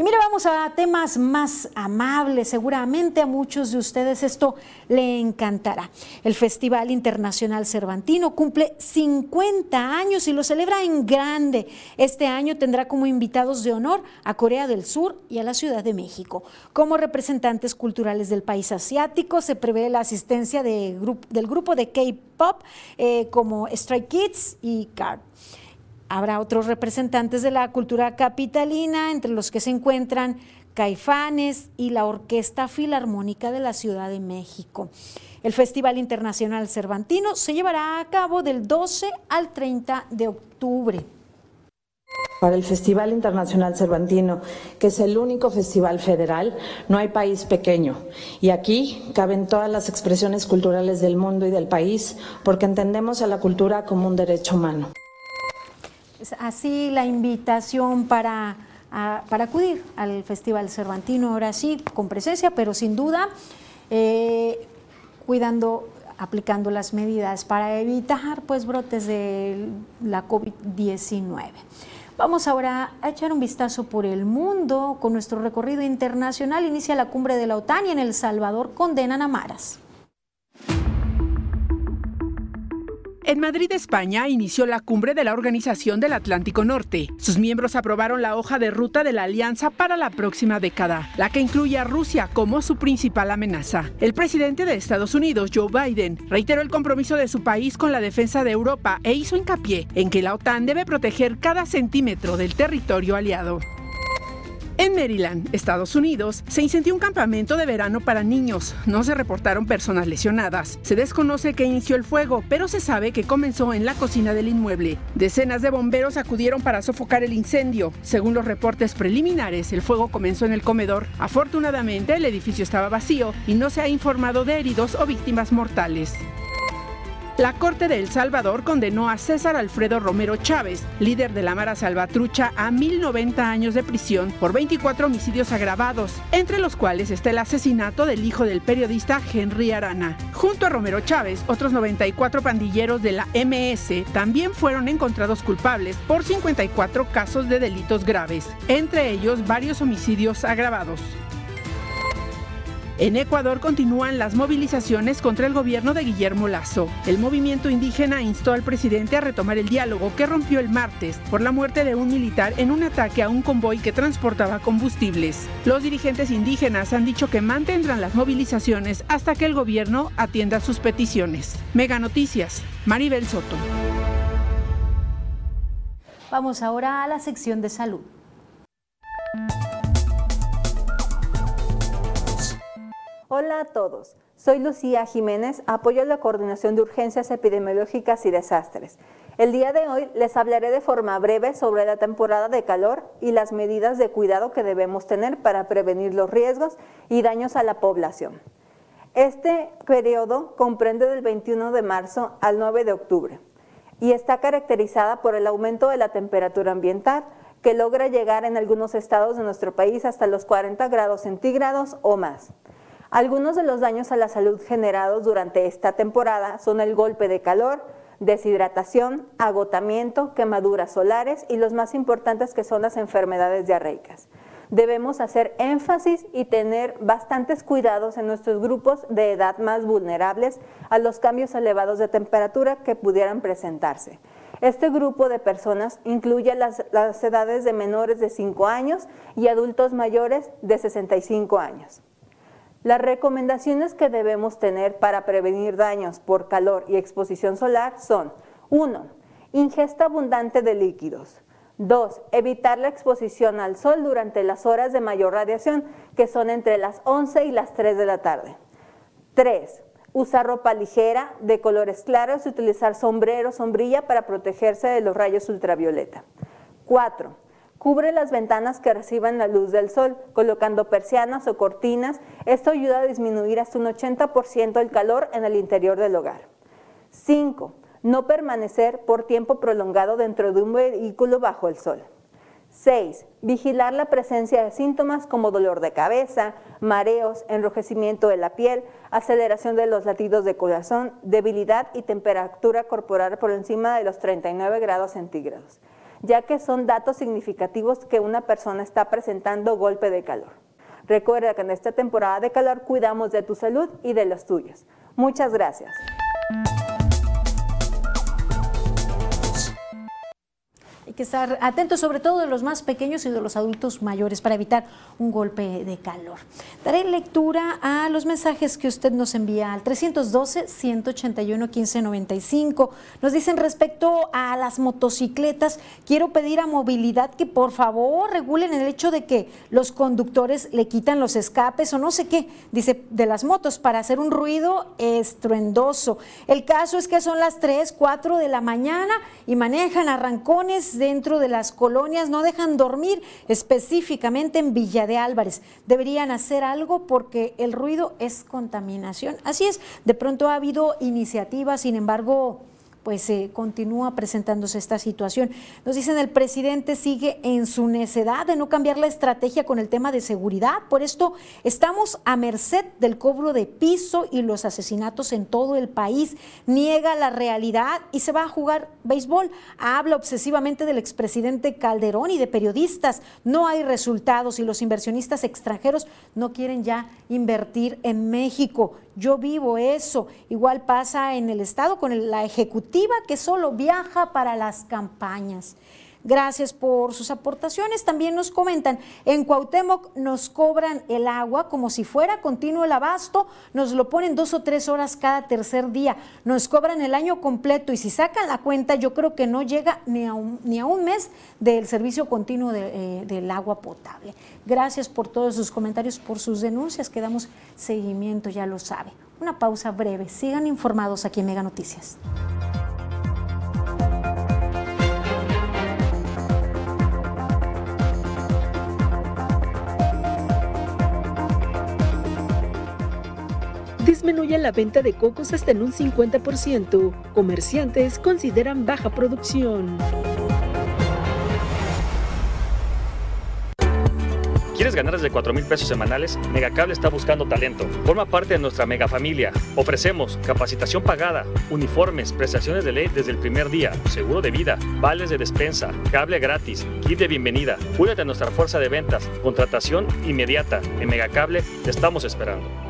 Y mire, vamos a temas más amables. Seguramente a muchos de ustedes esto le encantará. El Festival Internacional Cervantino cumple 50 años y lo celebra en grande. Este año tendrá como invitados de honor a Corea del Sur y a la Ciudad de México. Como representantes culturales del país asiático, se prevé la asistencia de, del grupo de K-pop eh, como Stray Kids y Card. Habrá otros representantes de la cultura capitalina, entre los que se encuentran Caifanes y la Orquesta Filarmónica de la Ciudad de México. El Festival Internacional Cervantino se llevará a cabo del 12 al 30 de octubre. Para el Festival Internacional Cervantino, que es el único festival federal, no hay país pequeño. Y aquí caben todas las expresiones culturales del mundo y del país, porque entendemos a la cultura como un derecho humano así la invitación para, para acudir al Festival Cervantino, ahora sí, con presencia, pero sin duda eh, cuidando aplicando las medidas para evitar pues brotes de la COVID-19. Vamos ahora a echar un vistazo por el mundo con nuestro recorrido internacional. Inicia la cumbre de la OTAN y en El Salvador condenan a Maras. En Madrid, España, inició la cumbre de la Organización del Atlántico Norte. Sus miembros aprobaron la hoja de ruta de la alianza para la próxima década, la que incluye a Rusia como su principal amenaza. El presidente de Estados Unidos, Joe Biden, reiteró el compromiso de su país con la defensa de Europa e hizo hincapié en que la OTAN debe proteger cada centímetro del territorio aliado. En Maryland, Estados Unidos, se incendió un campamento de verano para niños. No se reportaron personas lesionadas. Se desconoce qué inició el fuego, pero se sabe que comenzó en la cocina del inmueble. Decenas de bomberos acudieron para sofocar el incendio. Según los reportes preliminares, el fuego comenzó en el comedor. Afortunadamente, el edificio estaba vacío y no se ha informado de heridos o víctimas mortales. La Corte de El Salvador condenó a César Alfredo Romero Chávez, líder de la Mara Salvatrucha, a 1090 años de prisión por 24 homicidios agravados, entre los cuales está el asesinato del hijo del periodista Henry Arana. Junto a Romero Chávez, otros 94 pandilleros de la MS también fueron encontrados culpables por 54 casos de delitos graves, entre ellos varios homicidios agravados. En Ecuador continúan las movilizaciones contra el gobierno de Guillermo Lazo. El movimiento indígena instó al presidente a retomar el diálogo que rompió el martes por la muerte de un militar en un ataque a un convoy que transportaba combustibles. Los dirigentes indígenas han dicho que mantendrán las movilizaciones hasta que el gobierno atienda sus peticiones. Mega Noticias, Maribel Soto. Vamos ahora a la sección de salud. Hola a todos, soy Lucía Jiménez, apoyo la coordinación de urgencias epidemiológicas y desastres. El día de hoy les hablaré de forma breve sobre la temporada de calor y las medidas de cuidado que debemos tener para prevenir los riesgos y daños a la población. Este periodo comprende del 21 de marzo al 9 de octubre y está caracterizada por el aumento de la temperatura ambiental que logra llegar en algunos estados de nuestro país hasta los 40 grados centígrados o más. Algunos de los daños a la salud generados durante esta temporada son el golpe de calor, deshidratación, agotamiento, quemaduras solares y los más importantes que son las enfermedades diarreicas. Debemos hacer énfasis y tener bastantes cuidados en nuestros grupos de edad más vulnerables a los cambios elevados de temperatura que pudieran presentarse. Este grupo de personas incluye las, las edades de menores de 5 años y adultos mayores de 65 años. Las recomendaciones que debemos tener para prevenir daños por calor y exposición solar son 1. Ingesta abundante de líquidos. 2. Evitar la exposición al sol durante las horas de mayor radiación, que son entre las 11 y las 3 de la tarde. 3. Usar ropa ligera, de colores claros y utilizar sombrero sombrilla para protegerse de los rayos ultravioleta. 4 Cubre las ventanas que reciban la luz del sol, colocando persianas o cortinas. Esto ayuda a disminuir hasta un 80% el calor en el interior del hogar. 5. No permanecer por tiempo prolongado dentro de un vehículo bajo el sol. 6. Vigilar la presencia de síntomas como dolor de cabeza, mareos, enrojecimiento de la piel, aceleración de los latidos de corazón, debilidad y temperatura corporal por encima de los 39 grados centígrados ya que son datos significativos que una persona está presentando golpe de calor. Recuerda que en esta temporada de calor cuidamos de tu salud y de los tuyos. Muchas gracias. Hay que estar atentos sobre todo de los más pequeños y de los adultos mayores para evitar un golpe de calor. Daré lectura a los mensajes que usted nos envía al 312-181-1595. Nos dicen respecto a las motocicletas, quiero pedir a movilidad que por favor regulen el hecho de que los conductores le quitan los escapes o no sé qué, dice, de las motos para hacer un ruido estruendoso. El caso es que son las 3, 4 de la mañana y manejan arrancones dentro de las colonias, no dejan dormir, específicamente en Villa de Álvarez. Deberían hacer algo porque el ruido es contaminación. Así es, de pronto ha habido iniciativas, sin embargo, pues eh, continúa presentándose esta situación. Nos dicen el presidente sigue en su necedad de no cambiar la estrategia con el tema de seguridad. Por esto estamos a merced del cobro de piso y los asesinatos en todo el país. Niega la realidad y se va a jugar béisbol. Habla obsesivamente del expresidente Calderón y de periodistas. No hay resultados y los inversionistas extranjeros no quieren ya invertir en México. Yo vivo eso. Igual pasa en el Estado con la ejecutiva que solo viaja para las campañas. Gracias por sus aportaciones. También nos comentan, en Cuauhtémoc nos cobran el agua como si fuera continuo el abasto, nos lo ponen dos o tres horas cada tercer día, nos cobran el año completo y si sacan la cuenta yo creo que no llega ni a un, mes del servicio continuo eh, del agua potable. Gracias por todos sus comentarios, por sus denuncias, que damos seguimiento, ya lo sabe. Una pausa breve, sigan informados aquí en Mega Noticias. Disminuye la venta de cocos hasta en un 50%. Comerciantes consideran baja producción. ¿Quieres ganar desde 4 mil pesos semanales? Megacable está buscando talento. Forma parte de nuestra mega familia. Ofrecemos capacitación pagada, uniformes, prestaciones de ley desde el primer día, seguro de vida, vales de despensa, cable gratis, kit de bienvenida. Únete a nuestra fuerza de ventas, contratación inmediata. En Megacable te estamos esperando.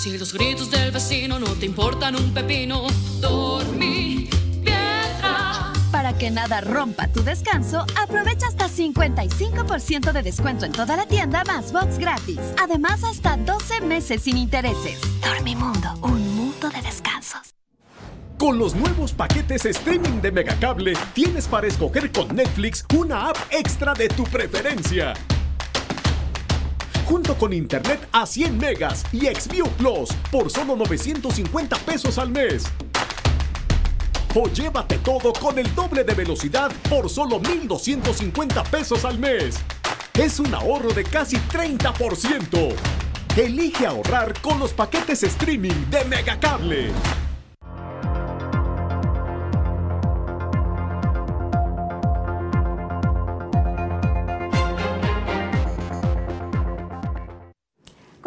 Si los gritos del vecino no te importan un pepino, dormí piedra. Para que nada rompa tu descanso, aprovecha hasta 55% de descuento en toda la tienda más box gratis. Además, hasta 12 meses sin intereses. Dormimundo, un mundo de descansos. Con los nuevos paquetes streaming de Megacable, tienes para escoger con Netflix una app extra de tu preferencia junto con internet a 100 megas y Xview Plus por solo 950 pesos al mes. O llévate todo con el doble de velocidad por solo 1,250 pesos al mes. Es un ahorro de casi 30%. Elige ahorrar con los paquetes streaming de Megacable.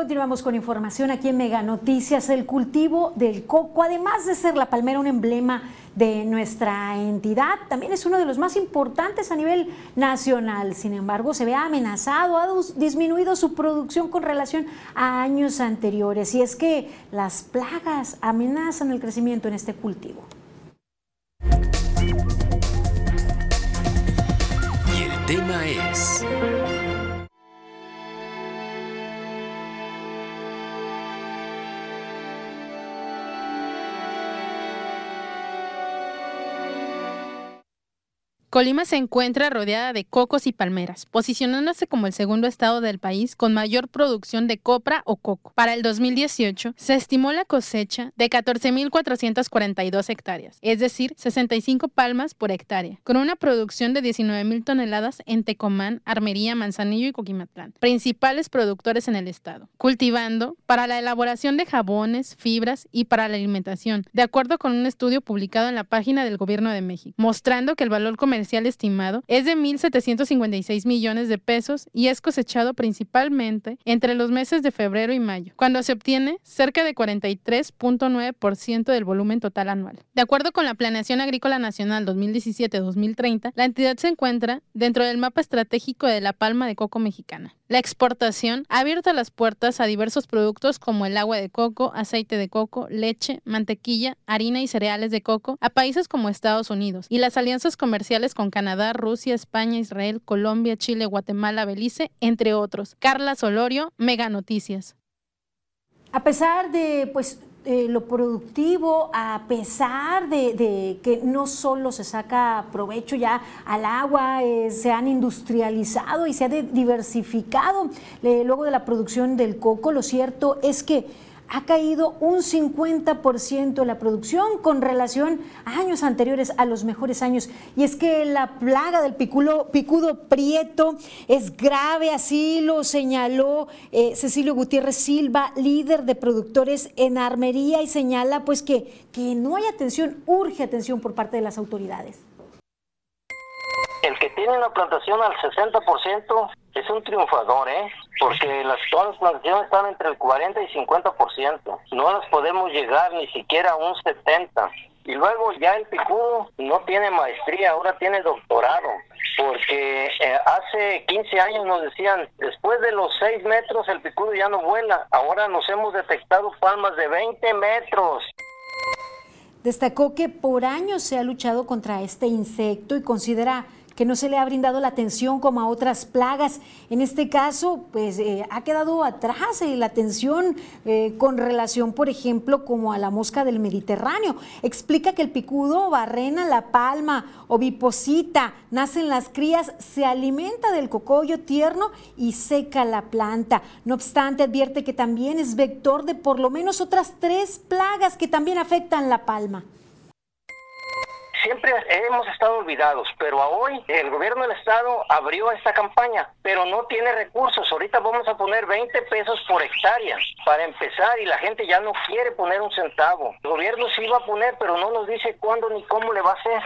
Continuamos con información aquí en Mega Noticias. El cultivo del coco, además de ser la palmera un emblema de nuestra entidad, también es uno de los más importantes a nivel nacional. Sin embargo, se ve amenazado, ha disminuido su producción con relación a años anteriores. Y es que las plagas amenazan el crecimiento en este cultivo. Y el tema es... Colima se encuentra rodeada de cocos y palmeras, posicionándose como el segundo estado del país con mayor producción de copra o coco. Para el 2018, se estimó la cosecha de 14.442 hectáreas, es decir, 65 palmas por hectárea, con una producción de 19.000 toneladas en Tecomán, Armería, Manzanillo y Coquimatlán, principales productores en el estado, cultivando para la elaboración de jabones, fibras y para la alimentación, de acuerdo con un estudio publicado en la página del Gobierno de México, mostrando que el valor comercial estimado es de 1.756 millones de pesos y es cosechado principalmente entre los meses de febrero y mayo, cuando se obtiene cerca de 43.9% del volumen total anual. De acuerdo con la Planeación Agrícola Nacional 2017-2030, la entidad se encuentra dentro del mapa estratégico de la palma de coco mexicana. La exportación ha abierto las puertas a diversos productos como el agua de coco, aceite de coco, leche, mantequilla, harina y cereales de coco a países como Estados Unidos y las alianzas comerciales con Canadá, Rusia, España, Israel, Colombia, Chile, Guatemala, Belice, entre otros. Carla Solorio, Mega Noticias. A pesar de pues eh, lo productivo, a pesar de, que no solo se saca provecho ya al agua, eh, se han industrializado y se ha diversificado eh, luego de la producción del coco, lo cierto es que ha caído un 50% la producción con relación a años anteriores, a los mejores años. Y es que la plaga del picudo, picudo prieto es grave, así lo señaló eh, Cecilio Gutiérrez Silva, líder de productores en armería, y señala pues que, que no hay atención, urge atención por parte de las autoridades. El que tiene una plantación al 60% es un triunfador, ¿eh? Porque las, todas las plantaciones están entre el 40 y 50%. No las podemos llegar ni siquiera a un 70%. Y luego ya el picudo no tiene maestría, ahora tiene doctorado. Porque eh, hace 15 años nos decían, después de los 6 metros el picudo ya no vuela. Ahora nos hemos detectado palmas de 20 metros. Destacó que por años se ha luchado contra este insecto y considera que no se le ha brindado la atención como a otras plagas. En este caso, pues eh, ha quedado atrás eh, la atención eh, con relación, por ejemplo, como a la mosca del Mediterráneo. Explica que el picudo, barrena, la palma o biposita, nacen las crías, se alimenta del cocoyo tierno y seca la planta. No obstante, advierte que también es vector de por lo menos otras tres plagas que también afectan la palma siempre hemos estado olvidados, pero hoy el gobierno del estado abrió esta campaña, pero no tiene recursos. Ahorita vamos a poner 20 pesos por hectárea para empezar y la gente ya no quiere poner un centavo. El gobierno sí va a poner, pero no nos dice cuándo ni cómo le va a hacer.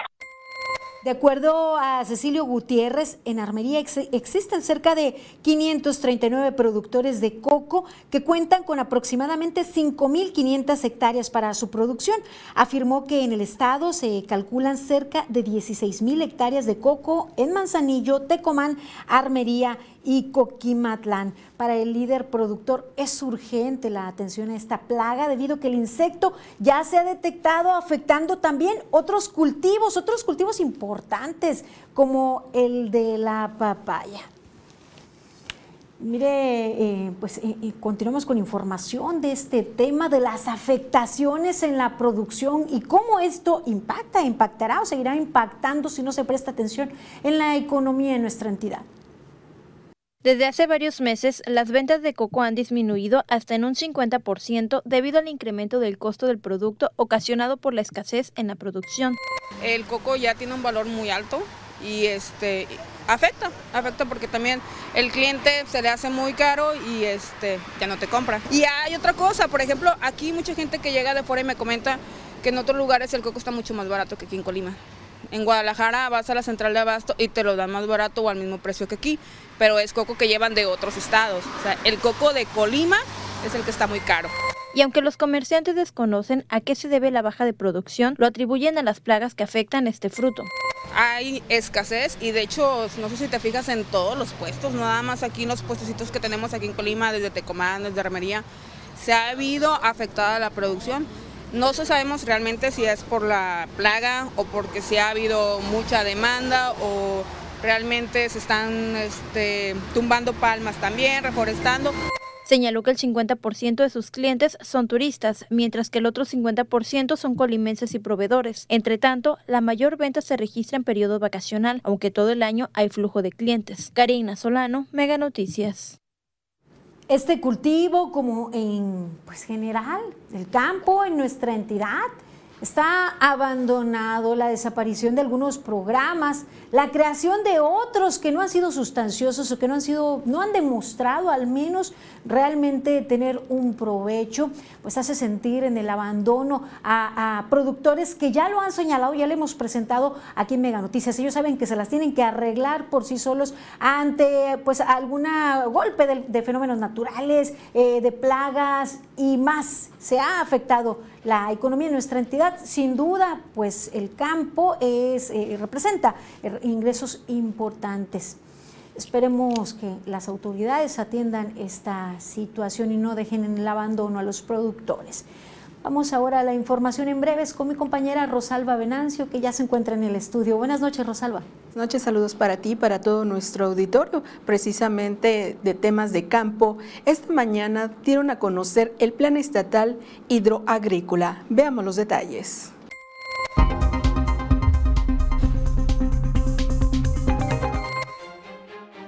De acuerdo a Cecilio Gutiérrez, en Armería existen cerca de 539 productores de coco que cuentan con aproximadamente 5.500 hectáreas para su producción. Afirmó que en el estado se calculan cerca de 16.000 hectáreas de coco en Manzanillo, Tecomán, Armería y Coquimatlán. Para el líder productor es urgente la atención a esta plaga debido a que el insecto ya se ha detectado afectando también otros cultivos, otros cultivos importantes como el de la papaya. Mire, eh, pues eh, eh, continuamos con información de este tema de las afectaciones en la producción y cómo esto impacta, impactará o seguirá impactando si no se presta atención en la economía de nuestra entidad. Desde hace varios meses, las ventas de coco han disminuido hasta en un 50% debido al incremento del costo del producto ocasionado por la escasez en la producción. El coco ya tiene un valor muy alto y este afecta, afecta porque también el cliente se le hace muy caro y este ya no te compra. Y hay otra cosa, por ejemplo, aquí mucha gente que llega de fuera y me comenta que en otros lugares el coco está mucho más barato que aquí en Colima. En Guadalajara vas a la central de abasto y te lo dan más barato o al mismo precio que aquí, pero es coco que llevan de otros estados. O sea, el coco de Colima es el que está muy caro. Y aunque los comerciantes desconocen a qué se debe la baja de producción, lo atribuyen a las plagas que afectan este fruto. Hay escasez y de hecho, no sé si te fijas en todos los puestos, nada más aquí en los puestecitos que tenemos aquí en Colima, desde Tecomán, desde Armería, se ha habido afectada la producción no sabemos realmente si es por la plaga o porque si ha habido mucha demanda o realmente se están este, tumbando palmas también, reforestando. Señaló que el 50% de sus clientes son turistas, mientras que el otro 50% son colimenses y proveedores. Entre tanto, la mayor venta se registra en periodo vacacional, aunque todo el año hay flujo de clientes. Karina Solano, Mega Noticias este cultivo como en pues general el campo en nuestra entidad Está abandonado la desaparición de algunos programas, la creación de otros que no han sido sustanciosos o que no han sido, no han demostrado al menos realmente tener un provecho, pues hace sentir en el abandono a, productores que ya lo han señalado, ya le hemos presentado aquí en Mega Noticias. Ellos saben que se las tienen que arreglar por sí solos ante pues alguna golpe de, fenómenos naturales, eh, de plagas y más. Se ha afectado la economía de nuestra entidad. Sin duda, pues el campo es, eh, representa ingresos importantes. Esperemos que las autoridades atiendan esta situación y no dejen en el abandono a los productores. Vamos ahora a la información en breves con mi compañera Rosalba Venancio, que ya se encuentra en el estudio. Buenas noches, Rosalba. Buenas noches, saludos para ti, para todo nuestro auditorio, precisamente de temas de campo. Esta mañana dieron a conocer el Plan Estatal Hidroagrícola. Veamos los detalles.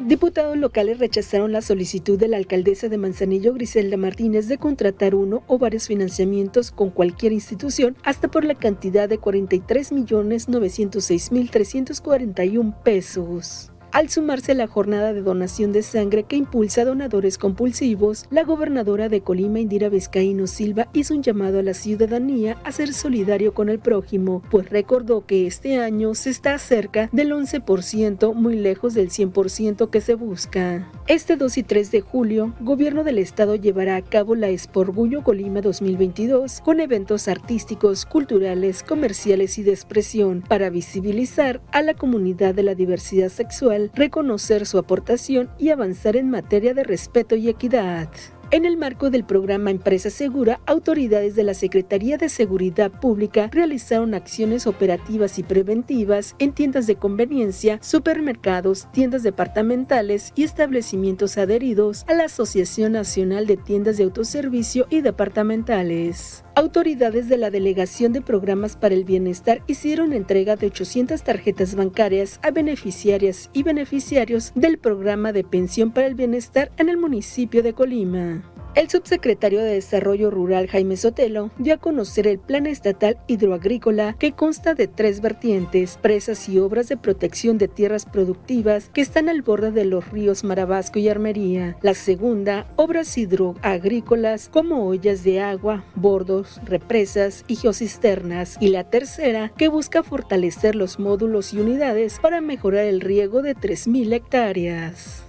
Diputados locales rechazaron la solicitud de la alcaldesa de Manzanillo, Griselda Martínez, de contratar uno o varios financiamientos con cualquier institución hasta por la cantidad de 43 millones 906 mil 341 pesos. Al sumarse a la jornada de donación de sangre que impulsa donadores compulsivos, la gobernadora de Colima, Indira Vizcaíno Silva, hizo un llamado a la ciudadanía a ser solidario con el prójimo, pues recordó que este año se está cerca del 11%, muy lejos del 100% que se busca. Este 2 y 3 de julio, Gobierno del Estado llevará a cabo la Esporgullo Colima 2022 con eventos artísticos, culturales, comerciales y de expresión para visibilizar a la comunidad de la diversidad sexual reconocer su aportación y avanzar en materia de respeto y equidad. En el marco del programa Empresa Segura, autoridades de la Secretaría de Seguridad Pública realizaron acciones operativas y preventivas en tiendas de conveniencia, supermercados, tiendas departamentales y establecimientos adheridos a la Asociación Nacional de Tiendas de Autoservicio y Departamentales. Autoridades de la Delegación de Programas para el Bienestar hicieron entrega de 800 tarjetas bancarias a beneficiarias y beneficiarios del programa de pensión para el bienestar en el municipio de Colima. El subsecretario de Desarrollo Rural Jaime Sotelo dio a conocer el Plan Estatal Hidroagrícola que consta de tres vertientes, presas y obras de protección de tierras productivas que están al borde de los ríos Marabasco y Armería. La segunda, obras hidroagrícolas como ollas de agua, bordos, represas y geocisternas. Y la tercera, que busca fortalecer los módulos y unidades para mejorar el riego de 3.000 hectáreas.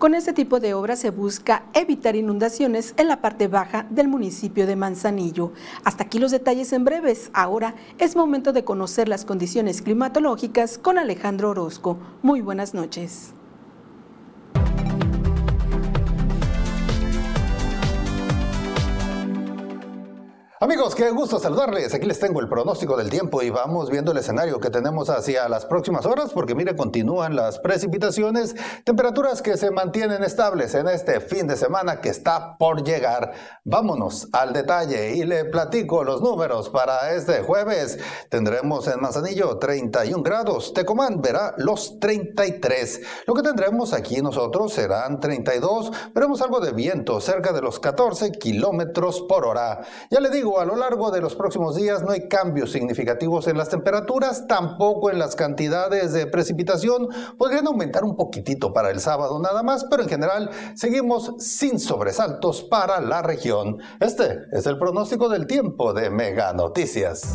Con este tipo de obras se busca evitar inundaciones en la parte baja del municipio de Manzanillo. Hasta aquí los detalles en breves. Ahora es momento de conocer las condiciones climatológicas con Alejandro Orozco. Muy buenas noches. Amigos, qué gusto saludarles. Aquí les tengo el pronóstico del tiempo y vamos viendo el escenario que tenemos hacia las próximas horas porque mire, continúan las precipitaciones, temperaturas que se mantienen estables en este fin de semana que está por llegar. Vámonos al detalle y le platico los números para este jueves. Tendremos en Manzanillo 31 grados, Tecomán verá los 33. Lo que tendremos aquí nosotros serán 32, veremos algo de viento cerca de los 14 kilómetros por hora. Ya le digo, a lo largo de los próximos días no hay cambios significativos en las temperaturas, tampoco en las cantidades de precipitación. Podrían aumentar un poquitito para el sábado nada más, pero en general seguimos sin sobresaltos para la región. Este es el pronóstico del tiempo de Mega Noticias.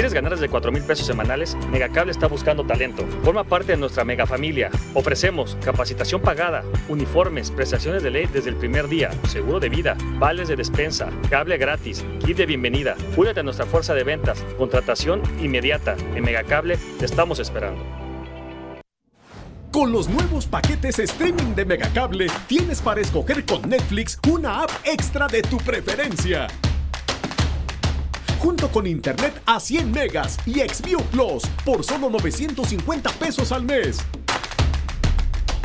¿Quieres ganar desde 4 mil pesos semanales? Megacable está buscando talento. Forma parte de nuestra mega familia. Ofrecemos capacitación pagada, uniformes, prestaciones de ley desde el primer día, seguro de vida, vales de despensa, cable gratis, kit de bienvenida. Únete a nuestra fuerza de ventas, contratación inmediata. En Megacable te estamos esperando. Con los nuevos paquetes streaming de Megacable, tienes para escoger con Netflix una app extra de tu preferencia junto con internet a 100 megas y Xview Plus por solo 950 pesos al mes.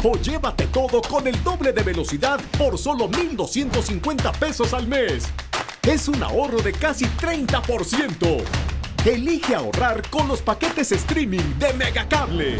O llévate todo con el doble de velocidad por solo 1250 pesos al mes. Es un ahorro de casi 30%. Elige ahorrar con los paquetes streaming de Megacable.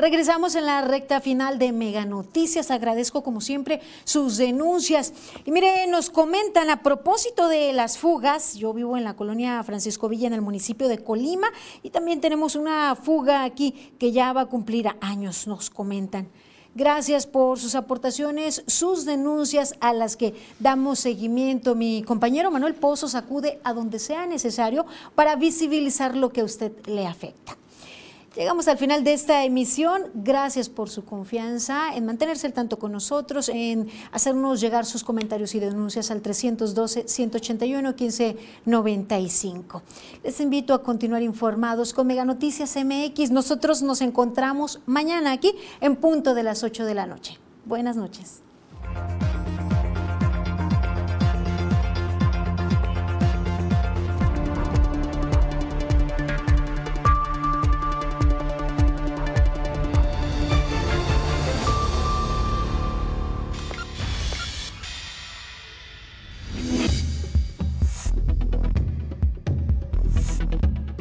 Regresamos en la recta final de Mega Noticias. Agradezco como siempre sus denuncias. Y mire, nos comentan a propósito de las fugas. Yo vivo en la colonia Francisco Villa en el municipio de Colima y también tenemos una fuga aquí que ya va a cumplir años, nos comentan. Gracias por sus aportaciones, sus denuncias a las que damos seguimiento. Mi compañero Manuel Pozos acude a donde sea necesario para visibilizar lo que a usted le afecta. Llegamos al final de esta emisión. Gracias por su confianza en mantenerse al tanto con nosotros, en hacernos llegar sus comentarios y denuncias al 312-181-1595. Les invito a continuar informados con Mega Noticias MX. Nosotros nos encontramos mañana aquí en punto de las 8 de la noche. Buenas noches.